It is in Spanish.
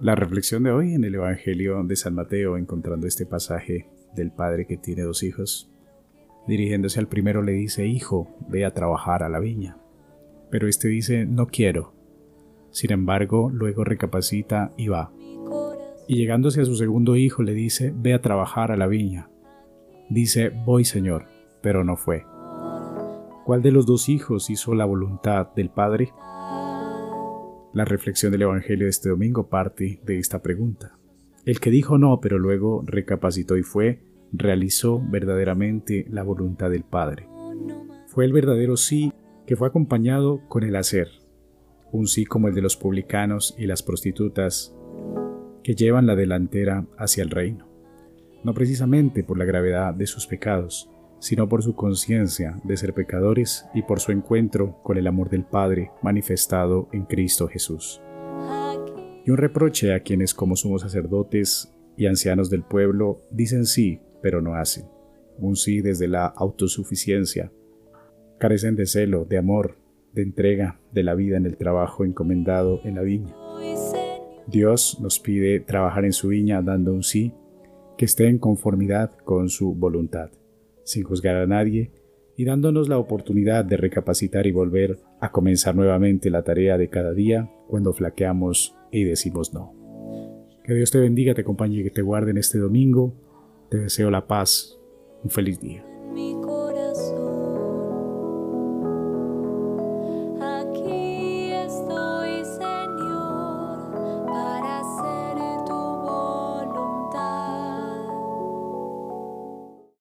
La reflexión de hoy en el Evangelio de San Mateo, encontrando este pasaje del padre que tiene dos hijos, dirigiéndose al primero le dice, Hijo, ve a trabajar a la viña. Pero este dice, No quiero. Sin embargo, luego recapacita y va. Y llegándose a su segundo hijo le dice, Ve a trabajar a la viña. Dice, Voy, Señor, pero no fue. ¿Cuál de los dos hijos hizo la voluntad del Padre? La reflexión del Evangelio de este domingo parte de esta pregunta. El que dijo no, pero luego recapacitó y fue, realizó verdaderamente la voluntad del Padre. Fue el verdadero sí que fue acompañado con el hacer, un sí como el de los publicanos y las prostitutas que llevan la delantera hacia el reino, no precisamente por la gravedad de sus pecados, sino por su conciencia de ser pecadores y por su encuentro con el amor del Padre manifestado en Cristo Jesús. Y un reproche a quienes como sumos sacerdotes y ancianos del pueblo dicen sí, pero no hacen. Un sí desde la autosuficiencia. Carecen de celo, de amor, de entrega, de la vida en el trabajo encomendado en la viña. Dios nos pide trabajar en su viña dando un sí que esté en conformidad con su voluntad sin juzgar a nadie y dándonos la oportunidad de recapacitar y volver a comenzar nuevamente la tarea de cada día cuando flaqueamos y decimos no. Que Dios te bendiga, te acompañe y que te guarde en este domingo. Te deseo la paz. Un feliz día.